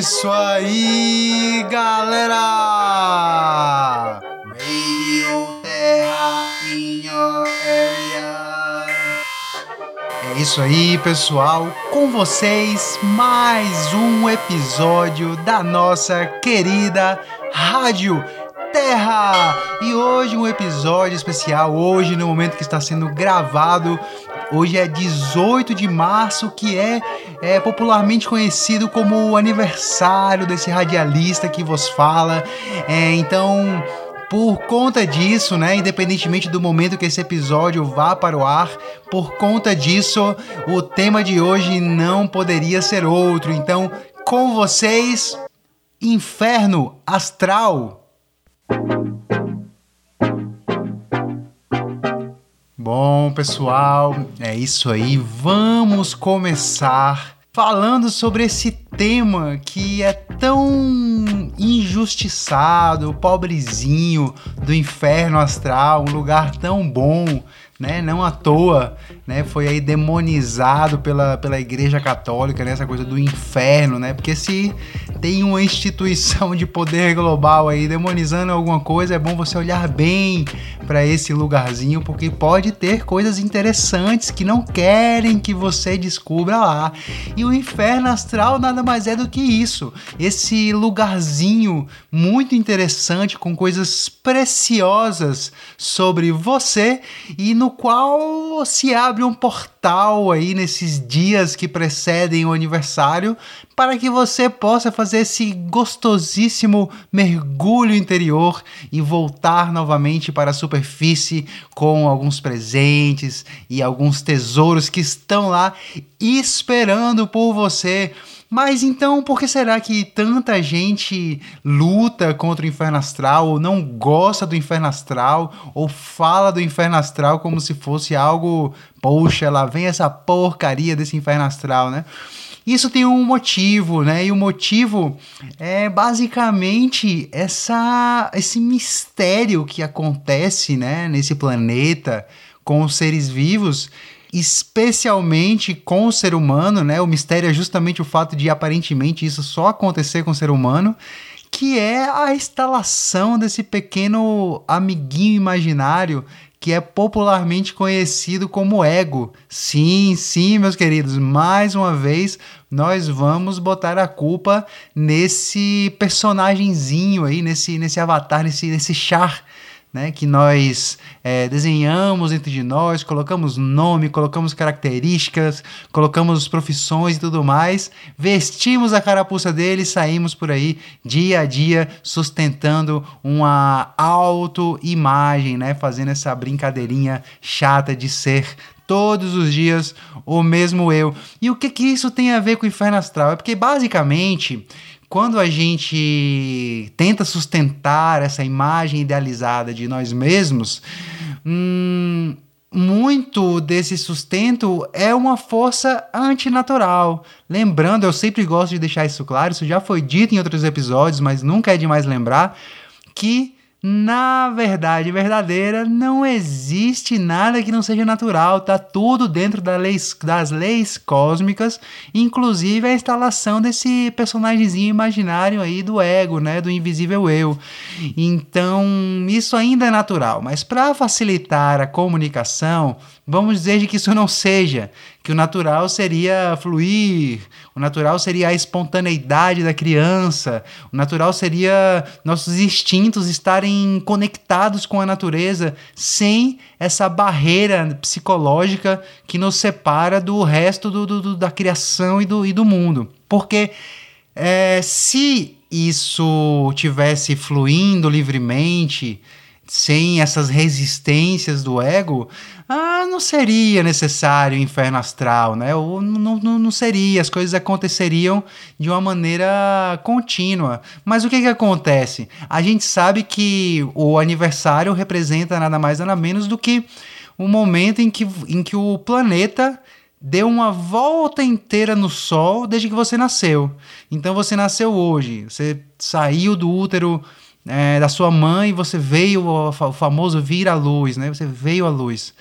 isso aí, galera! Radio Terra in your area. É isso aí, pessoal. Com vocês, mais um episódio da nossa querida Rádio Terra! E hoje um episódio especial, hoje no momento que está sendo gravado, hoje é 18 de março, que é, é popularmente conhecido como o aniversário desse radialista que vos fala. É, então, por conta disso, né, independentemente do momento que esse episódio vá para o ar, por conta disso, o tema de hoje não poderia ser outro. Então, com vocês, Inferno Astral. Bom, pessoal, é isso aí. Vamos começar falando sobre esse tema que é tão injustiçado, pobrezinho do inferno astral, um lugar tão bom, né? Não à toa, né? Foi aí demonizado pela, pela Igreja Católica, né? coisa do inferno, né? Porque se tem uma instituição de poder global aí demonizando alguma coisa, é bom você olhar bem para esse lugarzinho, porque pode ter coisas interessantes que não querem que você descubra lá. E o inferno astral nada mais é do que isso. Esse lugarzinho muito interessante com coisas preciosas sobre você e no qual se abre um portal aí nesses dias que precedem o aniversário para que você possa fazer esse gostosíssimo mergulho interior e voltar novamente para a superfície com alguns presentes e alguns tesouros que estão lá esperando por você. Mas então, por que será que tanta gente luta contra o inferno astral, ou não gosta do inferno astral, ou fala do inferno astral como se fosse algo, poxa, lá vem essa porcaria desse inferno astral, né? Isso tem um motivo, né? E o motivo é basicamente essa, esse mistério que acontece, né, nesse planeta com os seres vivos especialmente com o ser humano, né? O mistério é justamente o fato de aparentemente isso só acontecer com o ser humano, que é a instalação desse pequeno amiguinho imaginário que é popularmente conhecido como ego. Sim, sim, meus queridos, mais uma vez nós vamos botar a culpa nesse personagemzinho aí, nesse, nesse avatar, nesse, nesse char né, que nós é, desenhamos dentro de nós, colocamos nome, colocamos características, colocamos profissões e tudo mais, vestimos a carapuça dele e saímos por aí dia a dia sustentando uma autoimagem, né, fazendo essa brincadeirinha chata de ser todos os dias o mesmo eu. E o que que isso tem a ver com o inferno astral? É porque basicamente quando a gente tenta sustentar essa imagem idealizada de nós mesmos, hum, muito desse sustento é uma força antinatural. Lembrando, eu sempre gosto de deixar isso claro, isso já foi dito em outros episódios, mas nunca é demais lembrar, que na verdade verdadeira, não existe nada que não seja natural, tá tudo dentro das leis, das leis cósmicas, inclusive a instalação desse personagemzinho imaginário aí do ego, né, do invisível eu. Então, isso ainda é natural, mas para facilitar a comunicação, vamos dizer que isso não seja, que o natural seria fluir, o natural seria a espontaneidade da criança, o natural seria nossos instintos estarem conectados com a natureza sem essa barreira psicológica que nos separa do resto do, do, do da criação e do, e do mundo. Porque é, se isso tivesse fluindo livremente, sem essas resistências do ego, ah, não seria necessário o inferno astral, né? Ou não, não, não seria, as coisas aconteceriam de uma maneira contínua. Mas o que, que acontece? A gente sabe que o aniversário representa nada mais nada menos do que o momento em que, em que o planeta deu uma volta inteira no Sol desde que você nasceu. Então você nasceu hoje, você saiu do útero é, da sua mãe, você veio, o famoso vir à luz, né? Você veio à luz.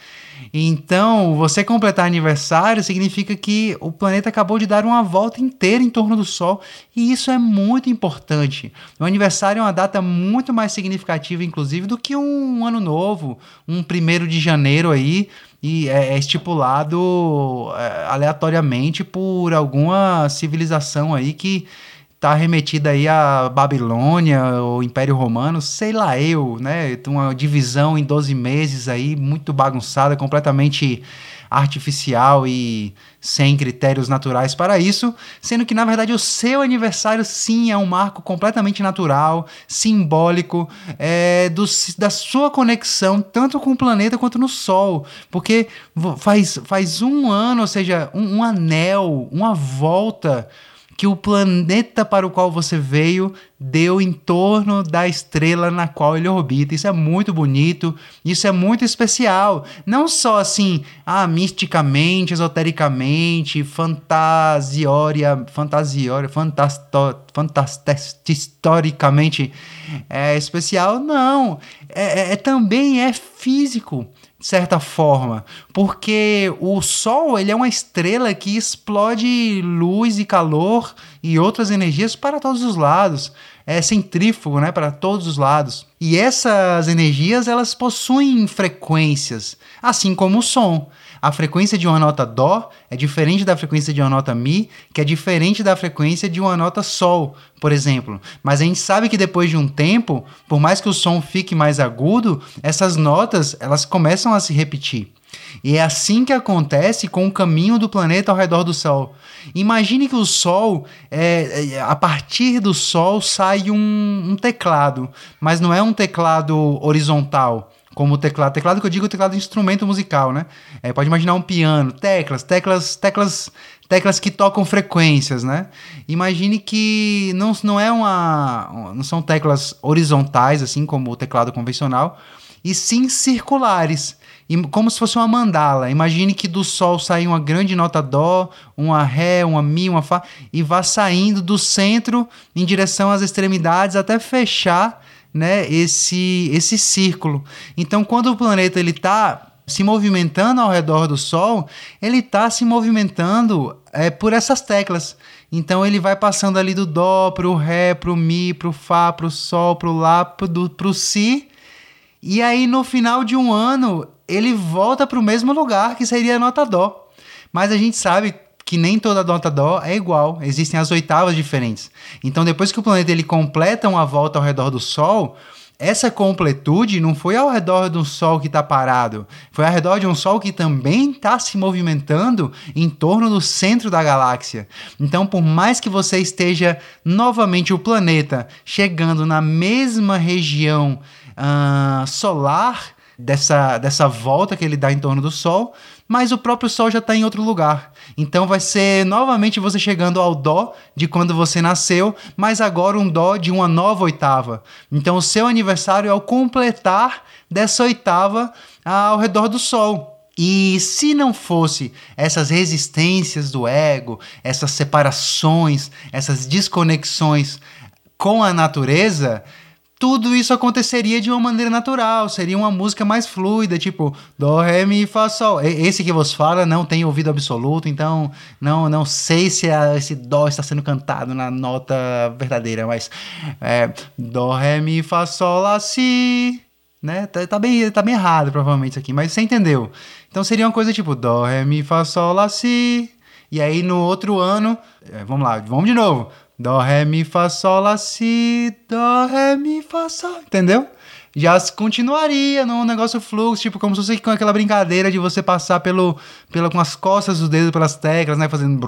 Então, você completar aniversário significa que o planeta acabou de dar uma volta inteira em torno do Sol, e isso é muito importante. O aniversário é uma data muito mais significativa, inclusive, do que um ano novo, um primeiro de janeiro aí, e é, é estipulado é, aleatoriamente por alguma civilização aí que tá remetida aí à Babilônia, o Império Romano, sei lá eu, né? Uma divisão em 12 meses aí, muito bagunçada, completamente artificial e sem critérios naturais para isso, sendo que na verdade o seu aniversário sim é um marco completamente natural, simbólico, é, do, da sua conexão tanto com o planeta quanto no Sol, porque faz, faz um ano, ou seja, um, um anel, uma volta que o planeta para o qual você veio deu em torno da estrela na qual ele orbita. Isso é muito bonito, isso é muito especial. Não só assim, ah, misticamente, esotericamente, fantasioria, fantasioria, fantasto, fantasticamente é especial, não. É, é, também é físico certa forma, porque o Sol ele é uma estrela que explode luz e calor e outras energias para todos os lados. É centrífugo, né, para todos os lados. E essas energias elas possuem frequências, assim como o som. A frequência de uma nota Dó é diferente da frequência de uma nota Mi, que é diferente da frequência de uma nota Sol, por exemplo. Mas a gente sabe que depois de um tempo, por mais que o som fique mais agudo, essas notas elas começam a se repetir. E é assim que acontece com o caminho do planeta ao redor do Sol. Imagine que o Sol, é, é, a partir do Sol sai um, um teclado, mas não é um teclado horizontal como teclado. Teclado que eu digo é teclado de instrumento musical, né? É, pode imaginar um piano, teclas, teclas, teclas, teclas que tocam frequências, né? Imagine que não, não é uma, não são teclas horizontais assim como o teclado convencional, e sim circulares como se fosse uma mandala. Imagine que do Sol sai uma grande nota Dó, uma Ré, uma Mi, uma Fá, e vá saindo do centro em direção às extremidades até fechar né, esse, esse círculo. Então, quando o planeta ele está se movimentando ao redor do Sol, ele está se movimentando é, por essas teclas. Então ele vai passando ali do Dó para o Ré, para o Mi, para o Fá, para o Sol, para o Lá, para o Si. E aí no final de um ano ele volta para o mesmo lugar que seria a nota Dó. Mas a gente sabe que nem toda nota dó é igual, existem as oitavas diferentes. Então, depois que o planeta ele completa uma volta ao redor do Sol, essa completude não foi ao redor de um Sol que está parado, foi ao redor de um Sol que também está se movimentando em torno do centro da galáxia. Então, por mais que você esteja novamente o planeta chegando na mesma região uh, solar dessa, dessa volta que ele dá em torno do Sol, mas o próprio Sol já está em outro lugar. Então vai ser novamente você chegando ao Dó de quando você nasceu, mas agora um Dó de uma nova oitava. Então o seu aniversário é o completar dessa oitava ao redor do Sol. E se não fosse essas resistências do ego, essas separações, essas desconexões com a natureza, tudo isso aconteceria de uma maneira natural, seria uma música mais fluida, tipo Dó, Ré, Mi, Fá, Sol. Esse que vos fala não tem ouvido absoluto, então não, não sei se a, esse Dó está sendo cantado na nota verdadeira, mas é, Dó, Ré, Mi, Fá, Sol, Lá, Si. Né? Tá, tá, bem, tá bem errado, provavelmente, isso aqui, mas você entendeu. Então seria uma coisa tipo Dó, Ré, Mi, Fá, Sol, Lá, Si. E aí no outro ano, é, vamos lá, vamos de novo. Dó, Ré, Mi, Fá, Sol, Lá, Si, Dó, Ré, Mi, Fá, Sol. Entendeu? Já continuaria num negócio fluxo, tipo, como se fosse com aquela brincadeira de você passar pelo, pelo, com as costas dos dedos pelas teclas, né? Fazendo.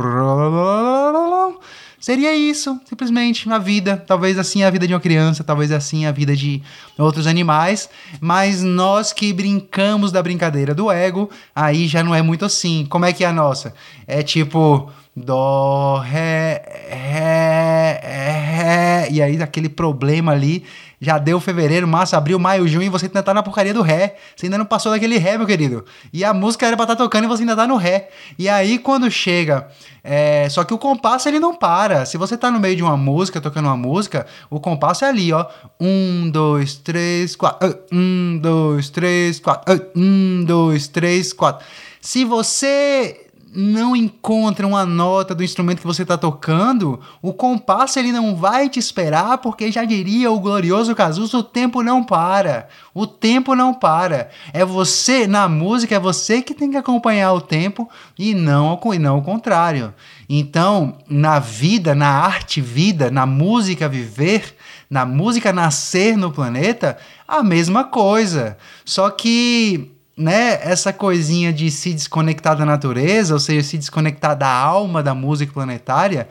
Seria isso, simplesmente, a vida. Talvez assim a vida de uma criança, talvez assim a vida de outros animais. Mas nós que brincamos da brincadeira do ego, aí já não é muito assim. Como é que é a nossa? É tipo. Dó, Ré, Ré, Ré. E aí aquele problema ali. Já deu fevereiro, março, abril, maio, junho e você ainda tá na porcaria do Ré. Você ainda não passou daquele Ré, meu querido. E a música era pra estar tá tocando e você ainda tá no Ré. E aí quando chega. É... Só que o compasso ele não para. Se você tá no meio de uma música, tocando uma música, o compasso é ali, ó. Um, dois, três, quatro. Um, dois, três, quatro. Um, dois, três, quatro. Se você não encontra uma nota do instrumento que você está tocando, o compasso ele não vai te esperar, porque já diria o glorioso Cazuza, o tempo não para. O tempo não para. É você, na música, é você que tem que acompanhar o tempo e não, e não o contrário. Então, na vida, na arte vida, na música viver, na música nascer no planeta, a mesma coisa. Só que né, essa coisinha de se desconectar da natureza, ou seja, se desconectar da alma da música planetária,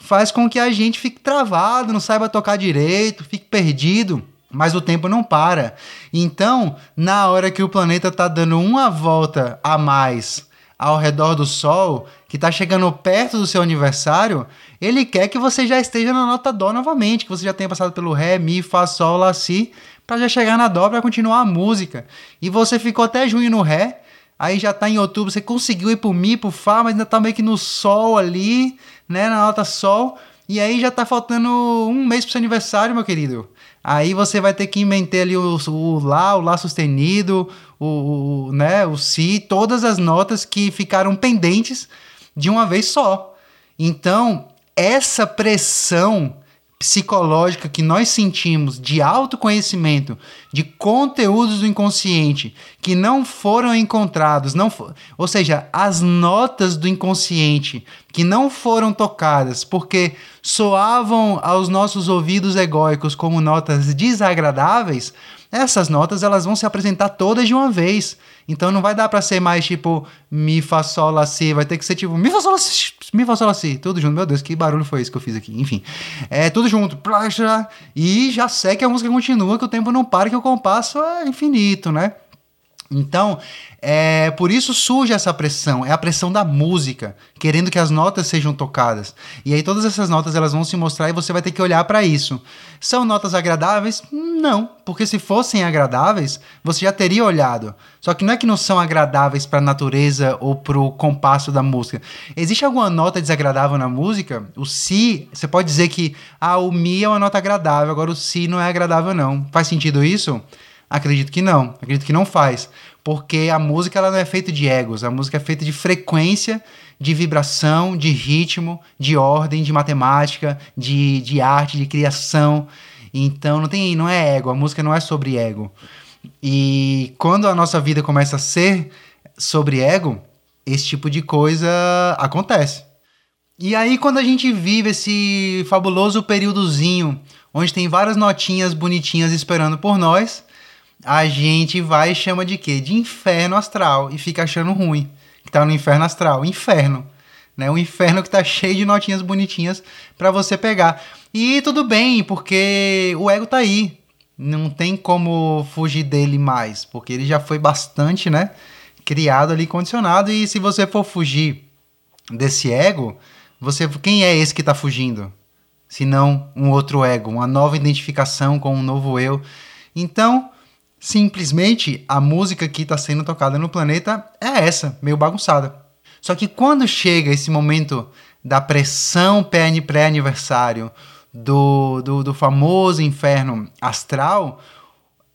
faz com que a gente fique travado, não saiba tocar direito, fique perdido. Mas o tempo não para. Então, na hora que o planeta está dando uma volta a mais ao redor do Sol, que está chegando perto do seu aniversário, ele quer que você já esteja na nota Dó novamente, que você já tenha passado pelo Ré, Mi, Fá, Sol, Lá, Si, para já chegar na dó para continuar a música. E você ficou até junho no ré, aí já tá em outubro, você conseguiu ir pro mi, pro fá, mas ainda tá meio que no sol ali, né, na nota sol, e aí já tá faltando um mês pro seu aniversário, meu querido. Aí você vai ter que inventar ali o, o lá, o lá sustenido, o, o, né, o si, todas as notas que ficaram pendentes de uma vez só. Então, essa pressão psicológica que nós sentimos de autoconhecimento, de conteúdos do inconsciente que não foram encontrados, não for, ou seja, as notas do inconsciente que não foram tocadas porque soavam aos nossos ouvidos egóicos como notas desagradáveis, essas notas elas vão se apresentar todas de uma vez. Então não vai dar para ser mais tipo mi fa sol la si, vai ter que ser tipo mi fa sol la si, mi sol si, tudo junto. Meu Deus, que barulho foi esse que eu fiz aqui? Enfim, é tudo junto. E já sei que a música continua, que o tempo não para, que o compasso é infinito, né? Então, é, por isso surge essa pressão, é a pressão da música, querendo que as notas sejam tocadas. E aí todas essas notas elas vão se mostrar e você vai ter que olhar para isso. São notas agradáveis? Não, porque se fossem agradáveis, você já teria olhado. Só que não é que não são agradáveis para a natureza ou para o compasso da música. Existe alguma nota desagradável na música? O si, você pode dizer que ah, o mi é uma nota agradável, agora o si não é agradável não. Faz sentido isso? Acredito que não. Acredito que não faz porque a música ela não é feita de egos, a música é feita de frequência, de vibração, de ritmo, de ordem, de matemática, de, de arte, de criação. Então não tem, não é ego, a música não é sobre ego. E quando a nossa vida começa a ser sobre ego, esse tipo de coisa acontece. E aí quando a gente vive esse fabuloso períodozinho onde tem várias notinhas bonitinhas esperando por nós, a gente vai e chama de quê? De inferno astral e fica achando ruim que tá no inferno astral. Inferno, né? O inferno que tá cheio de notinhas bonitinhas para você pegar. E tudo bem, porque o ego tá aí. Não tem como fugir dele mais, porque ele já foi bastante, né? Criado ali, condicionado. E se você for fugir desse ego, você quem é esse que tá fugindo? Se não um outro ego, uma nova identificação com um novo eu. Então, Simplesmente a música que está sendo tocada no planeta é essa, meio bagunçada. Só que quando chega esse momento da pressão pré-aniversário, do, do, do famoso inferno astral,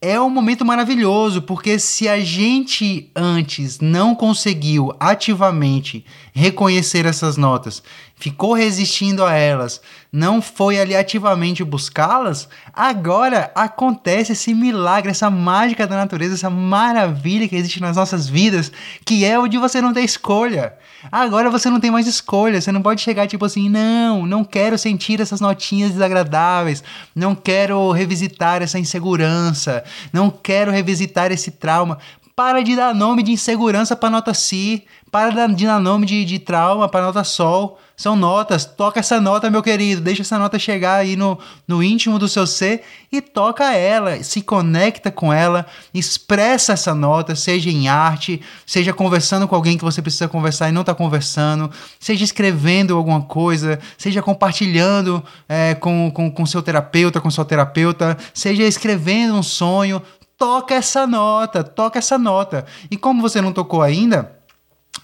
é um momento maravilhoso, porque se a gente antes não conseguiu ativamente reconhecer essas notas, ficou resistindo a elas, não foi ali ativamente buscá-las, agora acontece esse milagre, essa mágica da natureza, essa maravilha que existe nas nossas vidas, que é o de você não ter escolha. Agora você não tem mais escolha, você não pode chegar tipo assim, não, não quero sentir essas notinhas desagradáveis, não quero revisitar essa insegurança, não quero revisitar esse trauma. Para de dar nome de insegurança para nota Si, para de dar nome de, de trauma para nota Sol. São notas. Toca essa nota, meu querido. Deixa essa nota chegar aí no, no íntimo do seu ser e toca ela. Se conecta com ela. Expressa essa nota, seja em arte, seja conversando com alguém que você precisa conversar e não está conversando, seja escrevendo alguma coisa, seja compartilhando é, com, com, com seu terapeuta, com sua terapeuta, seja escrevendo um sonho. Toca essa nota, toca essa nota. E como você não tocou ainda,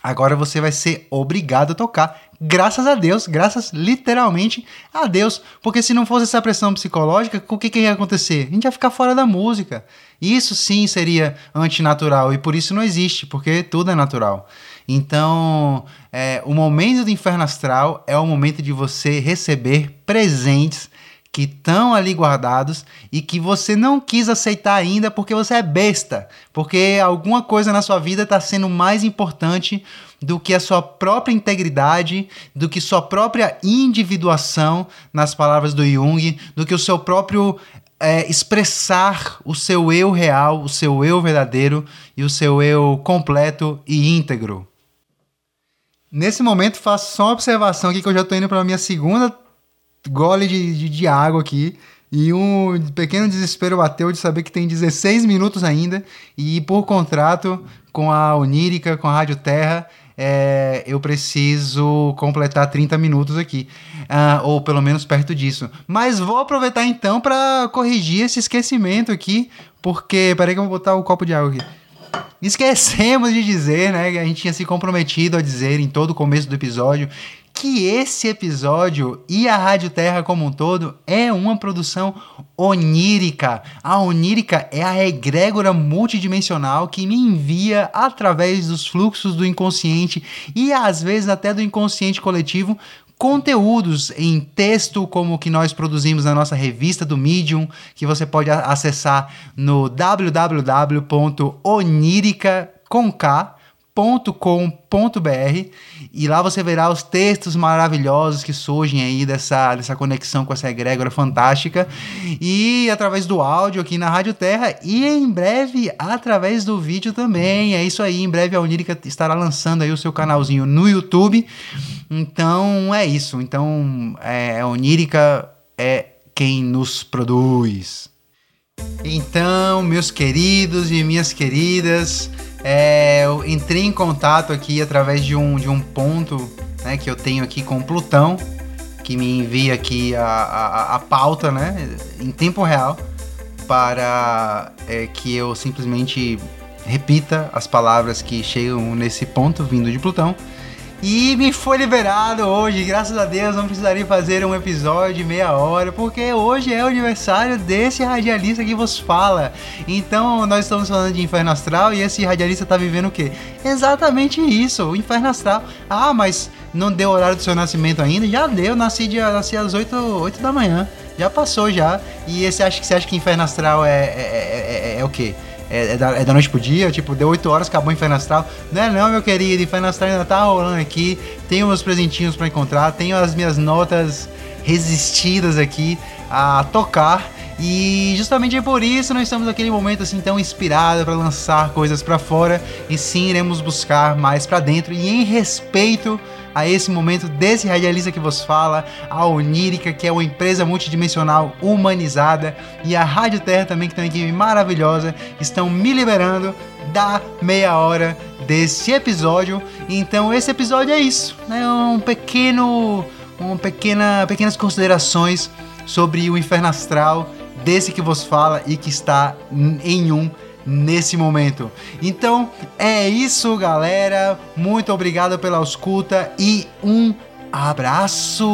Agora você vai ser obrigado a tocar. Graças a Deus, graças literalmente a Deus. Porque se não fosse essa pressão psicológica, o que, que ia acontecer? A gente ia ficar fora da música. Isso sim seria antinatural e por isso não existe, porque tudo é natural. Então, é, o momento do inferno astral é o momento de você receber presentes que estão ali guardados e que você não quis aceitar ainda porque você é besta, porque alguma coisa na sua vida está sendo mais importante do que a sua própria integridade, do que sua própria individuação, nas palavras do Jung, do que o seu próprio é, expressar o seu eu real, o seu eu verdadeiro e o seu eu completo e íntegro. Nesse momento, faço só uma observação aqui que eu já estou indo para a minha segunda gole de, de, de água aqui. E um pequeno desespero bateu de saber que tem 16 minutos ainda. E por contrato com a Onírica, com a Rádio Terra, é, eu preciso completar 30 minutos aqui. Uh, ou pelo menos perto disso. Mas vou aproveitar então para corrigir esse esquecimento aqui. Porque. Peraí que eu vou botar o um copo de água aqui. Esquecemos de dizer, né? A gente tinha se comprometido a dizer em todo o começo do episódio que esse episódio e a Rádio Terra como um todo é uma produção onírica. A onírica é a egrégora multidimensional que me envia através dos fluxos do inconsciente e às vezes até do inconsciente coletivo conteúdos em texto como o que nós produzimos na nossa revista do Medium, que você pode acessar no www.onirica.com com.br e lá você verá os textos maravilhosos que surgem aí dessa, dessa conexão com essa egrégora fantástica e através do áudio aqui na Rádio Terra e em breve através do vídeo também. É isso aí, em breve a Onírica estará lançando aí o seu canalzinho no YouTube. Então é isso. Então é, a Onírica é quem nos produz. Então, meus queridos e minhas queridas, é, eu entrei em contato aqui através de um, de um ponto né, que eu tenho aqui com Plutão, que me envia aqui a, a, a pauta né, em tempo real para é, que eu simplesmente repita as palavras que chegam nesse ponto vindo de Plutão. E me foi liberado hoje, graças a Deus, não precisaria fazer um episódio de meia hora, porque hoje é o aniversário desse radialista que vos fala. Então, nós estamos falando de Inferno Astral e esse radialista tá vivendo o quê? Exatamente isso, o Inferno Astral. Ah, mas não deu horário do seu nascimento ainda? Já deu, nasci, dia, nasci às 8, 8 da manhã. Já passou já. E você acha, você acha que Inferno Astral é, é, é, é, é o quê? É, é, da, é da noite pro dia, tipo, deu 8 horas, acabou o Inferno Astral. Não é não, meu querido, Inferno Astral ainda tá rolando aqui. Tenho meus presentinhos para encontrar, tenho as minhas notas resistidas aqui a tocar. E justamente é por isso nós estamos naquele momento assim tão inspirado para lançar coisas para fora e sim iremos buscar mais para dentro e em respeito a esse momento desse radialista que vos fala, a Onírica, que é uma empresa multidimensional humanizada, e a Rádio Terra também, que tem uma equipe maravilhosa, estão me liberando da meia hora desse episódio. Então esse episódio é isso, né? Um pequeno, uma pequena, pequenas considerações sobre o inferno astral desse que vos fala e que está em um nesse momento. Então é isso, galera. Muito obrigado pela escuta e um abraço!